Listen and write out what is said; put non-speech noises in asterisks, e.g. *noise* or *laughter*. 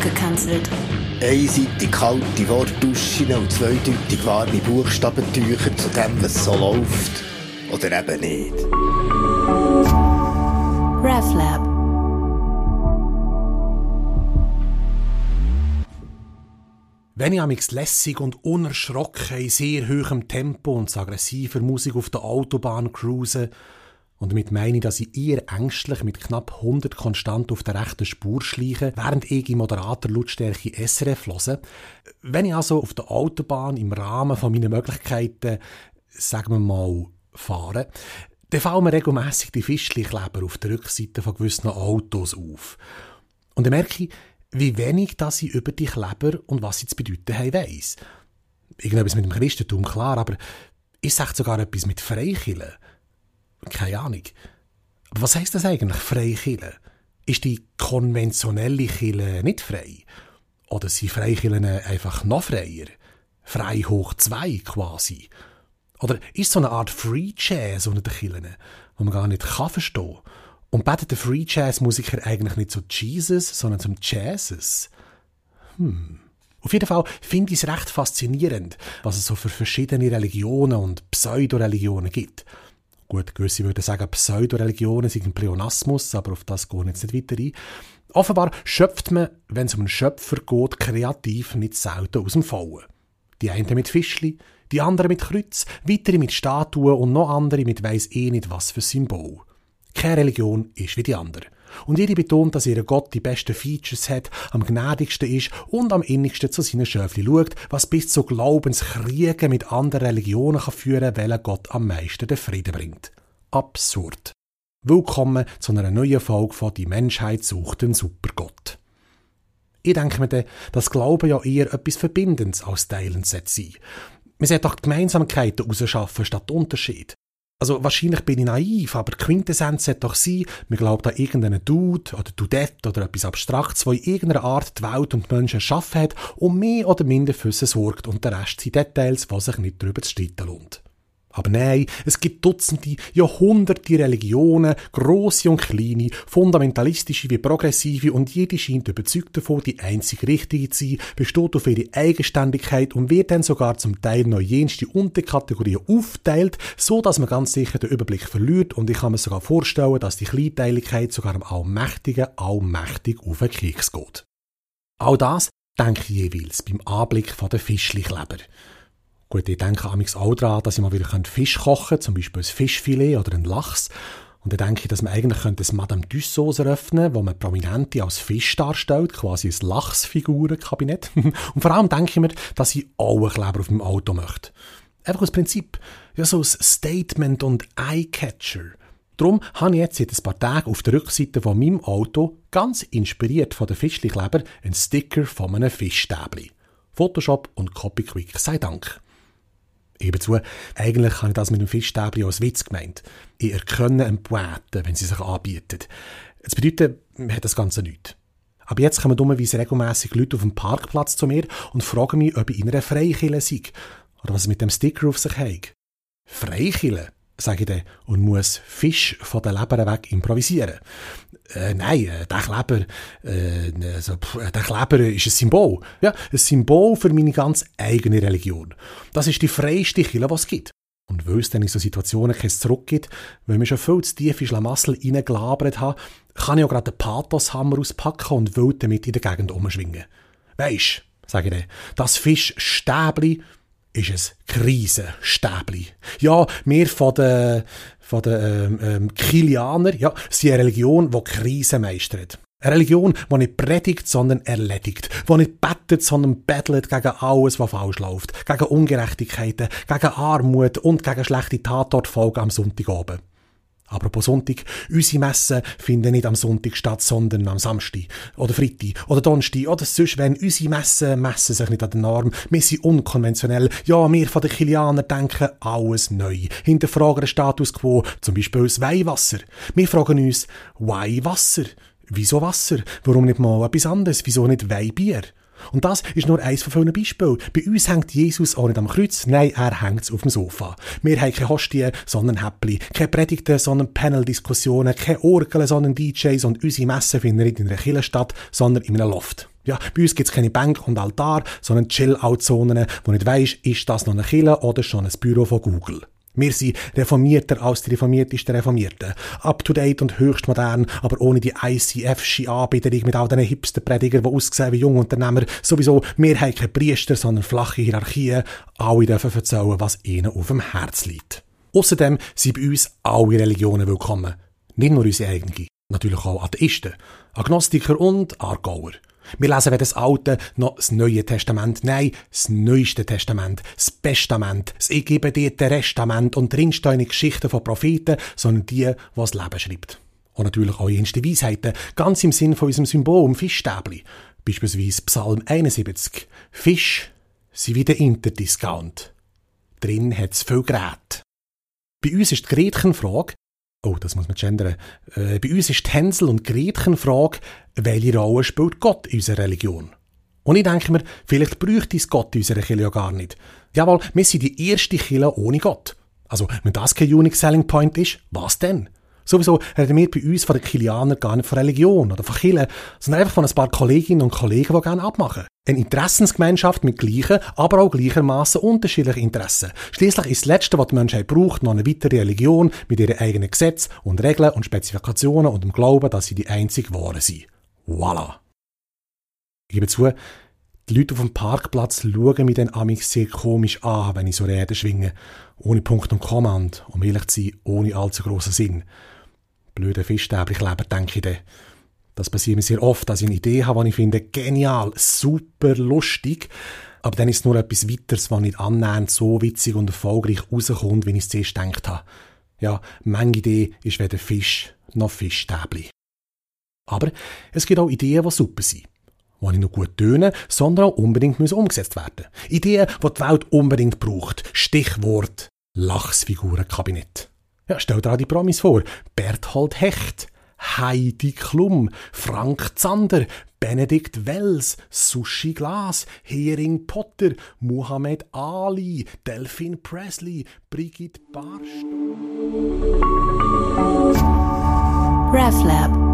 abgekanzelt. Einseitig kalte Wortduschen und zweideutig warme Buchstabentücher zu dem, was so läuft. Oder eben nicht. RefLab. Wenn ich amix lässig und unerschrocken in sehr hohem Tempo und aggressiver Musik auf der Autobahn cruise, und damit meine ich, dass ich eher ängstlich mit knapp 100 konstant auf der rechten Spur schleiche, während ich in moderater Lautstärke SRF höre. Wenn ich also auf der Autobahn im Rahmen von meinen Möglichkeiten, sagen wir mal, fahre, dann fallen mir regelmässig die Fischli-Kleber auf der Rückseite von gewissen Autos auf. Und dann merke ich, wie wenig dass ich über die Kleber und was sie zu bedeuten haben weiss. Irgendetwas mit dem Christentum, klar, aber ich sage sogar etwas mit Freikillen. Keine Ahnung. Aber was heisst das eigentlich, Freikille? Ist die konventionelle Kille nicht frei? Oder sind Freikillen einfach noch freier? Frei hoch zwei quasi? Oder ist so eine Art Free Jazz unter den Killen, wo man gar nicht kann verstehen Und betet der Free Jazz Musiker eigentlich nicht zu Jesus, sondern zum Jazzes? Hm. Auf jeden Fall finde ich es recht faszinierend, was es so für verschiedene Religionen und Pseudoreligionen gibt. Gut, gewisse würden sagen, Pseudoreligionen sind ein Pleonasmus, aber auf das gehen jetzt nicht weiter ein. Offenbar schöpft man, wenn es um einen Schöpfer geht, kreativ nicht selten aus dem Vollen. Die einen mit Fischli, die anderen mit Kreuz, weitere mit Statuen und noch andere mit weiss eh nicht was für Symbol. Keine Religion ist wie die andere. Und jede betont, dass ihr Gott die besten Features hat, am gnädigsten ist und am innigsten zu seinen Schöfli schaut, was bis zu Glaubenskriegen mit anderen Religionen kann führen, welcher Gott am meisten den Frieden bringt. Absurd. Willkommen zu einer neuen Folge von Die Menschheit sucht den Supergott. Ich denke mir dann, dass Glauben ja eher etwas Verbindendes als Teilen sein Man sollte doch Gemeinsamkeiten herausschaffen statt Unterschied. Also wahrscheinlich bin ich naiv, aber die Quintessenz sollte doch sein, man glaubt an irgendeinen Dude oder Dudette oder etwas Abstraktes, der in irgendeiner Art die Welt und die Menschen erschaffen hat und mehr oder minder für sie sorgt und der Rest sind Details, was sich nicht darüber zu streiten lohnt. Aber nein, es gibt Dutzende, Jahrhunderte Religionen, grosse und kleine, fundamentalistische wie progressive und jede scheint überzeugt davon, die einzig richtige zu sein, besteht auf ihre Eigenständigkeit und wird dann sogar zum Teil noch jenste Unterkategorien aufteilt, so dass man ganz sicher den Überblick verliert und ich kann mir sogar vorstellen, dass die Kleinteiligkeit sogar am Allmächtigen allmächtig auf den Keks geht. All das denke ich jeweils beim Anblick der Fischlichleber. Gut, ich denke amigs auch daran, dass ich mal wieder Fisch kochen könnte, zum Beispiel ein Fischfilet oder ein Lachs. Und dann denke ich, dass man eigentlich könnte ein Madame Tussauds eröffnen wo man Prominente als Fisch darstellt, quasi ein Lachsfigurenkabinett. *laughs* Und vor allem denke ich mir, dass ich auch einen Kleber auf meinem Auto möchte. Einfach aus Prinzip. Ja, so ein Statement und Eyecatcher. Darum habe ich jetzt seit ein paar Tagen auf der Rückseite von meinem Auto, ganz inspiriert von den Fischlikleber, einen Sticker von einem Fischstäbli. Photoshop und CopyQuick sei Dank. Ich gebe zu, eigentlich habe ich das mit dem Fischstäbchen als Witz gemeint. Ich erkenne eine Poete, wenn sie sich anbietet. Das bedeutet, man hat das Ganze nicht. Aber jetzt kommen dummerweise regelmässig Leute auf dem Parkplatz zu mir und fragen mich, ob ich in einer Freikille sei. Oder was es mit dem Sticker auf sich hat. Freikille? Sage ich dann, und muss Fisch von der Leber weg improvisieren. Äh, nein, äh, der Kleber, äh, also, pff, der Kleber ist ein Symbol. Ja, ein Symbol für meine ganz eigene Religion. Das ist die freiste Kille, was es gibt. Und weil es dann in so Situationen kein Zurück gibt, weil wir schon viel zu tief in Schlamassel reingelabert haben, kann ich auch gerade den Pathoshammer auspacken und wild damit in der Gegend umschwingen. Weisst, sage ich dann, das Fischstäbli ist es Krisenstäbli. Ja, wir von den, von den ähm, ähm, Kilianer, ja, sind eine Religion, die Krisen meistert. Eine Religion, die nicht predigt, sondern erledigt. Die nicht bettet, sondern bettelt gegen alles, was falsch läuft. Gegen Ungerechtigkeiten, gegen Armut und gegen schlechte Tatortfolgen am Sonntagabend. Apropos Sonntag, unsere Messen finden nicht am Sonntag statt, sondern am Samstag oder Freitag oder Donnerstag oder sonst wenn. Unsere Messen messen sich nicht an den Norm. Wir sind unkonventionell. Ja, wir von den Kilianern denken alles neu. Hinterfragen den Status quo, zum Beispiel das Weihwasser. Wir fragen uns, why Wasser? Wieso Wasser? Warum nicht mal etwas anderes? Wieso nicht Weihbier? Und das ist nur eins von vielen Beispielen. Bei uns hängt Jesus auch nicht am Kreuz, nein, er hängt auf dem Sofa. Wir haben keine Hostie, sondern Häppli. Keine Predigten, sondern Panel-Diskussionen. Keine Orgeln, sondern DJs. Und unsere Messen finden nicht in einer Kirche statt, sondern in einem Loft. Ja, bei uns gibt's keine Bank und Altar, sondern Chill-Out-Zonen, wo nicht weisst, ist das noch eine Kille oder schon ein Büro von Google. Wir sind reformierter als die reformiertesten Reformierten. Up-to-date und höchst modern, aber ohne die ICF-sche Anbiederung mit all diesen Hipster-Predigern, die aussehen wie Jungunternehmer. Sowieso, wir haben keine Priester, sondern flache Hierarchien. Alle dürfen erzählen, was ihnen auf dem Herz liegt. Außerdem sind bei uns alle Religionen willkommen. Nicht nur unsere eigene. Natürlich auch Atheisten, Agnostiker und Aargauer. Wir lesen weder das Alte noch das Neue Testament. Nein, das Neueste Testament, das Bestament, das Ich gebe dir Testament und drin stehen Geschichten von Propheten, sondern die, die das Leben schreibt. Und natürlich auch jenste Weisheiten, ganz im Sinn von unserem Symbol, dem Fischstäbli. Beispielsweise Psalm 71. Fisch sind wie der Interdiscount. Drin hat's viel Gerät. Bei uns ist die Gretchenfrage, oh, das muss man gendern, äh, bei uns ist die Hänsel- und Gretchenfrage, welche Rolle spielt Gott in unserer Religion? Und ich denke mir, vielleicht bräuchte es Gott in unserer Kirche ja gar nicht. Jawohl, wir sind die erste Kirche ohne Gott. Also, wenn das kein Unique Selling Point ist, was denn? Sowieso reden wir bei uns von den Kilianern gar nicht von Religion oder von Kirche, sondern einfach von ein paar Kolleginnen und Kollegen, die gerne abmachen. Eine Interessensgemeinschaft mit gleichen, aber auch gleichermaßen unterschiedlichen Interessen. Schließlich ist das Letzte, was die Menschheit braucht, noch eine weitere Religion mit ihren eigenen Gesetzen und Regeln und Spezifikationen und dem Glauben, dass sie die einzig wahre sind. Voila. Ich gebe zu, die Leute auf dem Parkplatz schauen mich dann amix sehr komisch an, wenn ich so Reden schwinge. Ohne Punkt und Komma und, um ehrlich zu sein, ohne allzu grossen Sinn. Blöde Fischstäblich leben, denke ich dann. Das passiert mir sehr oft, dass ich eine Idee habe, die ich finde, genial, super lustig. Aber dann ist es nur etwas weiteres, was nicht annähernd so witzig und erfolgreich rauskommt, wie ich es zuerst gedacht habe. Ja, meine Idee ist weder Fisch noch Fischstäbli. Aber es gibt auch Ideen, die super sind. Die nicht nur gut tönen, sondern auch unbedingt umgesetzt werden. Ideen, die die Welt unbedingt braucht. Stichwort Lachsfigurenkabinett. Ja, stell dir auch die Promis vor. Berthold Hecht, Heidi Klum, Frank Zander, Benedikt Wells, Sushi Glas, Hering Potter, Muhammad Ali, Delphine Presley, Brigitte Barstow. RefLab